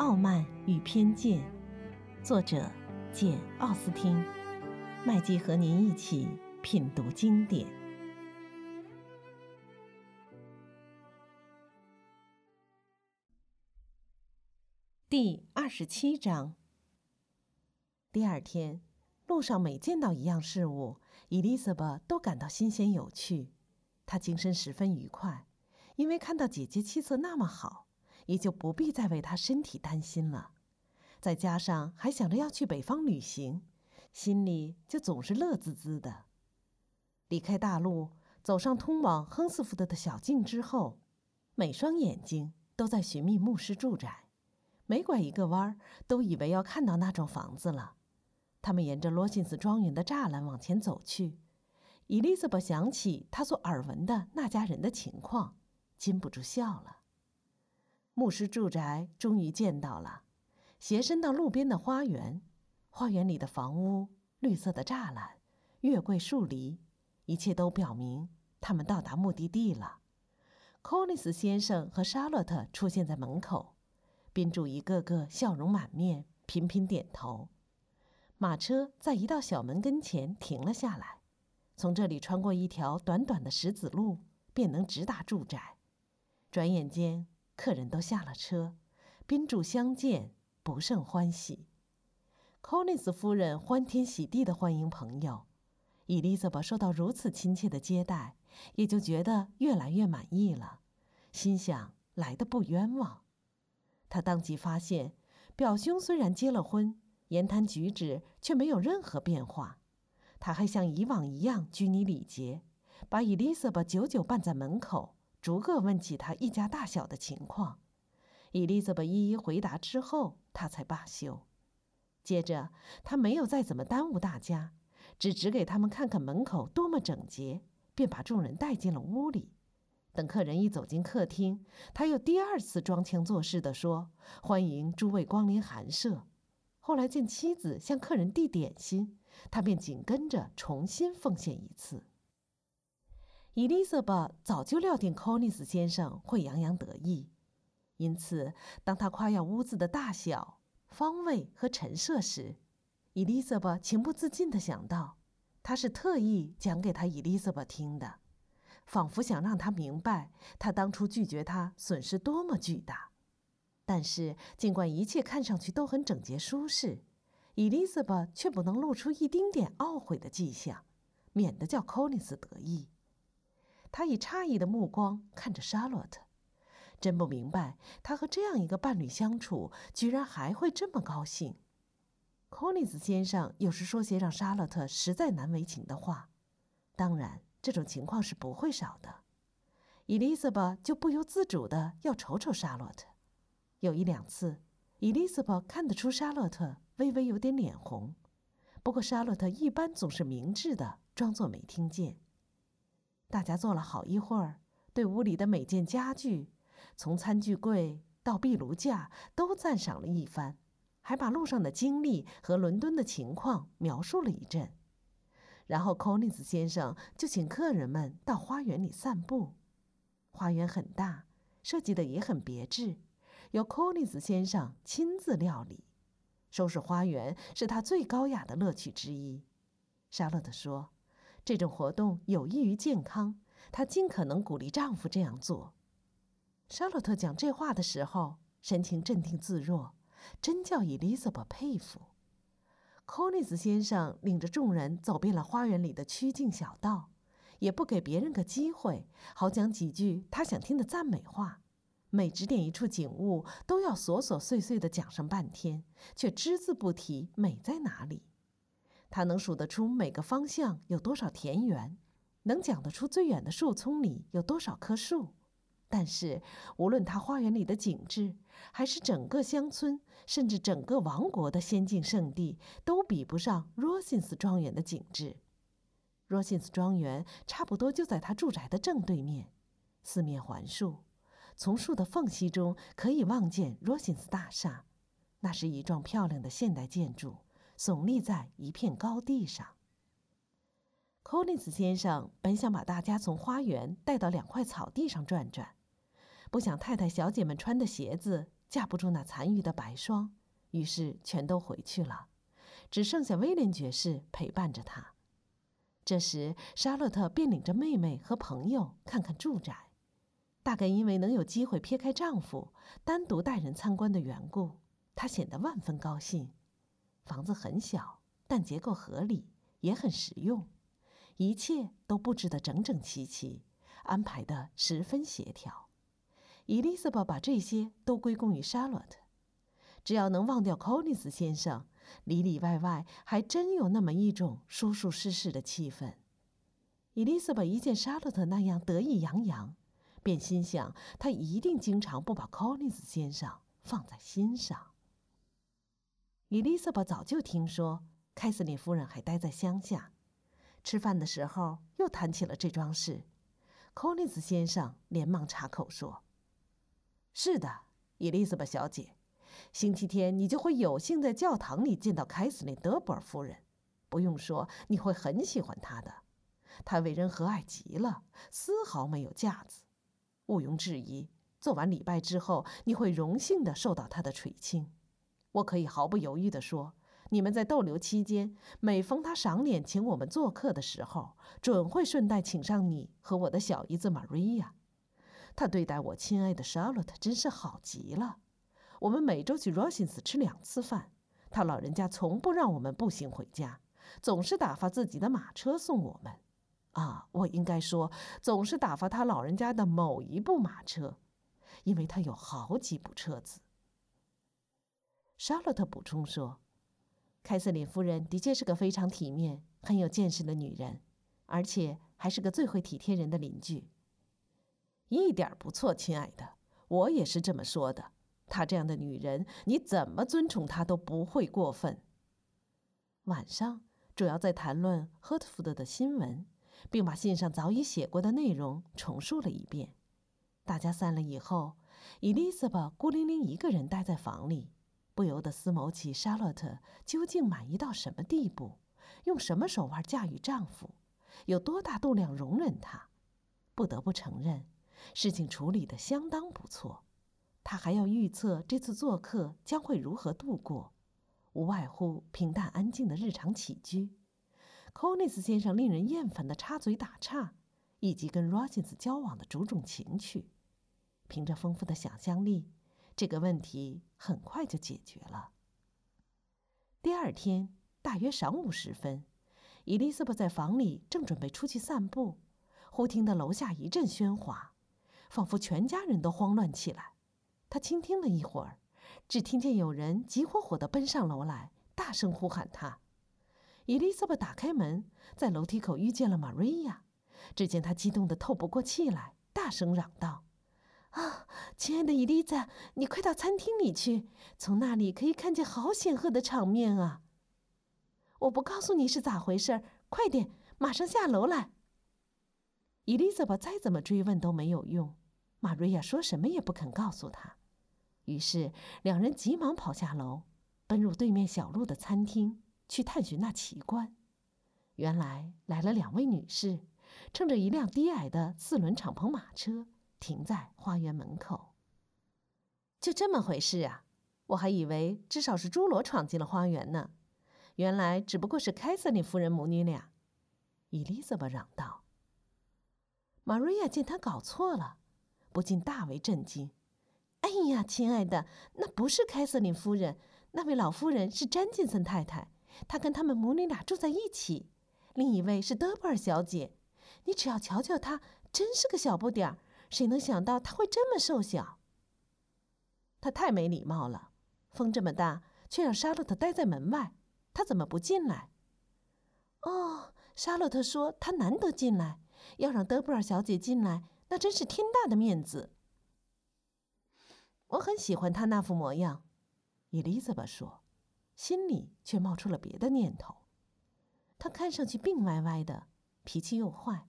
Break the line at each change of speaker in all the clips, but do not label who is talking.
傲慢与偏见》，作者简·奥斯汀。麦基和您一起品读经典。第二十七章。第二天，路上每见到一样事物，伊丽莎白都感到新鲜有趣。她精神十分愉快，因为看到姐姐气色那么好。也就不必再为他身体担心了，再加上还想着要去北方旅行，心里就总是乐滋滋的。离开大路，走上通往亨斯福德的小径之后，每双眼睛都在寻觅牧师住宅，每拐一个弯儿，都以为要看到那幢房子了。他们沿着罗辛斯庄园的栅栏往前走去，伊丽莎白想起她所耳闻的那家人的情况，禁不住笑了。牧师住宅终于见到了，斜伸到路边的花园，花园里的房屋、绿色的栅栏、月桂树篱，一切都表明他们到达目的地了。柯尼斯先生和莎洛特出现在门口，宾主一个个笑容满面，频频点头。马车在一道小门跟前停了下来，从这里穿过一条短短的石子路，便能直达住宅。转眼间。客人都下了车，宾主相见不胜欢喜。柯尼斯夫人欢天喜地地欢迎朋友，伊丽莎白受到如此亲切的接待，也就觉得越来越满意了，心想来的不冤枉。他当即发现，表兄虽然结了婚，言谈举止却没有任何变化，他还像以往一样拘泥礼节，把伊丽莎白久久伴在门口。逐个问起他一家大小的情况，伊丽莎白一一回答之后，他才罢休。接着，他没有再怎么耽误大家，只指给他们看看门口多么整洁，便把众人带进了屋里。等客人一走进客厅，他又第二次装腔作势地说：“欢迎诸位光临寒舍。”后来见妻子向客人递点心，他便紧跟着重新奉献一次。伊丽莎白早就料定柯尼斯先生会洋洋得意，因此当他夸耀屋子的大小、方位和陈设时，伊丽莎白情不自禁地想到，他是特意讲给他伊丽莎白听的，仿佛想让他明白他当初拒绝他损失多么巨大。但是，尽管一切看上去都很整洁舒适，伊丽莎白却不能露出一丁点懊悔的迹象，免得叫柯尼斯得意。他以诧异的目光看着莎洛特，真不明白他和这样一个伴侣相处，居然还会这么高兴。柯尼斯先生有时说些让莎洛特实在难为情的话，当然这种情况是不会少的。伊丽莎白就不由自主的要瞅瞅莎洛特。有一两次，伊丽莎白看得出莎洛特微微有点脸红，不过莎洛特一般总是明智的装作没听见。大家坐了好一会儿，对屋里的每件家具，从餐具柜到壁炉架，都赞赏了一番，还把路上的经历和伦敦的情况描述了一阵。然后，柯尼斯先生就请客人们到花园里散步。花园很大，设计的也很别致，由柯尼斯先生亲自料理。收拾花园是他最高雅的乐趣之一。莎乐特说。这种活动有益于健康，她尽可能鼓励丈夫这样做。莎洛特讲这话的时候，神情镇定自若，真叫伊丽莎白佩服。柯尼斯先生领着众人走遍了花园里的曲径小道，也不给别人个机会，好讲几句他想听的赞美话。每指点一处景物，都要琐琐碎碎的讲上半天，却只字不提美在哪里。他能数得出每个方向有多少田园，能讲得出最远的树丛里有多少棵树，但是无论他花园里的景致，还是整个乡村，甚至整个王国的仙境圣地，都比不上 Rosins 庄园的景致。Rosins 庄园差不多就在他住宅的正对面，四面环树，从树的缝隙中可以望见 Rosins 大厦，那是一幢漂亮的现代建筑。耸立在一片高地上。柯林斯先生本想把大家从花园带到两块草地上转转，不想太太小姐们穿的鞋子架不住那残余的白霜，于是全都回去了，只剩下威廉爵士陪伴着他。这时，莎洛特便领着妹妹和朋友看看住宅。大概因为能有机会撇开丈夫，单独带人参观的缘故，她显得万分高兴。房子很小，但结构合理，也很实用，一切都布置得整整齐齐，安排得十分协调。Elizabeth 把这些都归功于莎洛特。只要能忘掉柯尼斯先生，里里外外还真有那么一种舒舒适适的气氛。Elizabeth 一见莎洛特那样得意洋洋。便心想，他一定经常不把 Collins 先生放在心上。伊丽莎白早就听说凯瑟琳夫人还待在乡下，吃饭的时候又谈起了这桩事。Collins 先生连忙插口说：“是的，伊丽莎白小姐，星期天你就会有幸在教堂里见到凯瑟琳·德布尔夫人。不用说，你会很喜欢她的。她为人和蔼极了，丝毫没有架子。”毋庸置疑，做完礼拜之后，你会荣幸的受到她的垂青。我可以毫不犹豫地说，你们在逗留期间，每逢他赏脸请我们做客的时候，准会顺带请上你和我的小姨子玛瑞亚。他对待我亲爱的 Charlotte 真是好极了。我们每周去 Rosins 吃两次饭，他老人家从不让我们步行回家，总是打发自己的马车送我们。啊，我应该说，总是打发他老人家的某一部马车，因为他有好几部车子。莎洛特补充说：“凯瑟琳夫人的确是个非常体面、很有见识的女人，而且还是个最会体贴人的邻居。”一点不错，亲爱的，我也是这么说的。她这样的女人，你怎么尊崇她都不会过分。晚上主要在谈论赫特福德的新闻。并把信上早已写过的内容重述了一遍。大家散了以后，伊丽莎白孤零零一个人待在房里，不由得思谋起莎洛特究竟满意到什么地步，用什么手腕驾驭丈夫，有多大度量容忍他。不得不承认，事情处理得相当不错。他还要预测这次做客将会如何度过，无外乎平淡安静的日常起居。科尼斯先生令人厌烦的插嘴打岔，以及跟 Rosins 交往的种种情趣，凭着丰富的想象力，这个问题很快就解决了。第二天大约晌午时分，伊丽莎白在房里正准备出去散步，忽听得楼下一阵喧哗，仿佛全家人都慌乱起来。她倾听了一会儿，只听见有人急火火地奔上楼来，大声呼喊她。伊丽莎白打开门，在楼梯口遇见了玛瑞亚。只见她激动得透不过气来，大声嚷道：“，亲爱的伊丽莎，你快到餐厅里去，从那里可以看见好显赫的场面啊！”我不告诉你是咋回事，快点，马上下楼来。伊丽莎白再怎么追问都没有用，玛瑞亚说什么也不肯告诉她。于是两人急忙跑下楼，奔入对面小路的餐厅。去探寻那奇观，原来来了两位女士，乘着一辆低矮的四轮敞篷马车停在花园门口。就这么回事啊！我还以为至少是侏罗闯进了花园呢，原来只不过是凯瑟琳夫人母女俩。伊丽莎白嚷道。玛瑞亚见他搞错了，不禁大为震惊。“哎呀，亲爱的，那不是凯瑟琳夫人，那位老夫人是詹金森太太。”她跟他们母女俩住在一起，另一位是德布尔小姐。你只要瞧瞧她，真是个小不点儿。谁能想到她会这么瘦小？他太没礼貌了，风这么大，却让莎洛特待在门外。他怎么不进来？哦，莎洛特说他难得进来，要让德布尔小姐进来，那真是天大的面子。我很喜欢她那副模样，伊丽莎白说。心里却冒出了别的念头。他看上去病歪歪的，脾气又坏。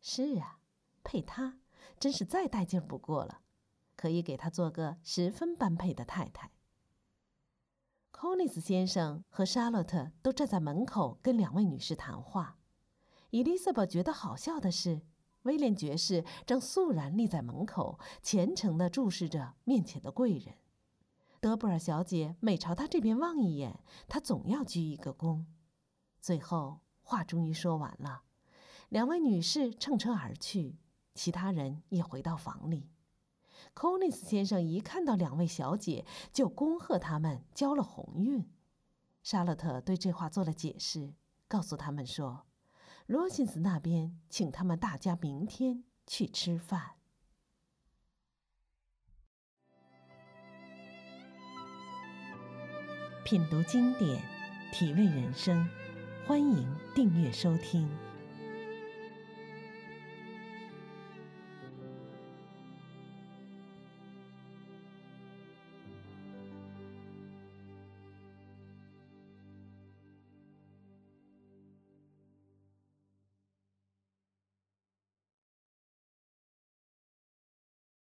是啊，配他真是再带劲不过了，可以给他做个十分般配的太太。科尼斯先生和沙洛特都站在门口跟两位女士谈话。伊丽莎白觉得好笑的是，威廉爵士正肃然立在门口，虔诚地注视着面前的贵人，德布尔小姐每朝他这边望一眼，他总要鞠一个躬。最后，话终于说完了，两位女士乘车而去，其他人也回到房里。寇尼斯先生一看到两位小姐，就恭贺他们交了鸿运。沙勒特对这话做了解释，告诉他们说，罗辛斯那边请他们大家明天去吃饭。品读经典，体味人生，欢迎订阅收听。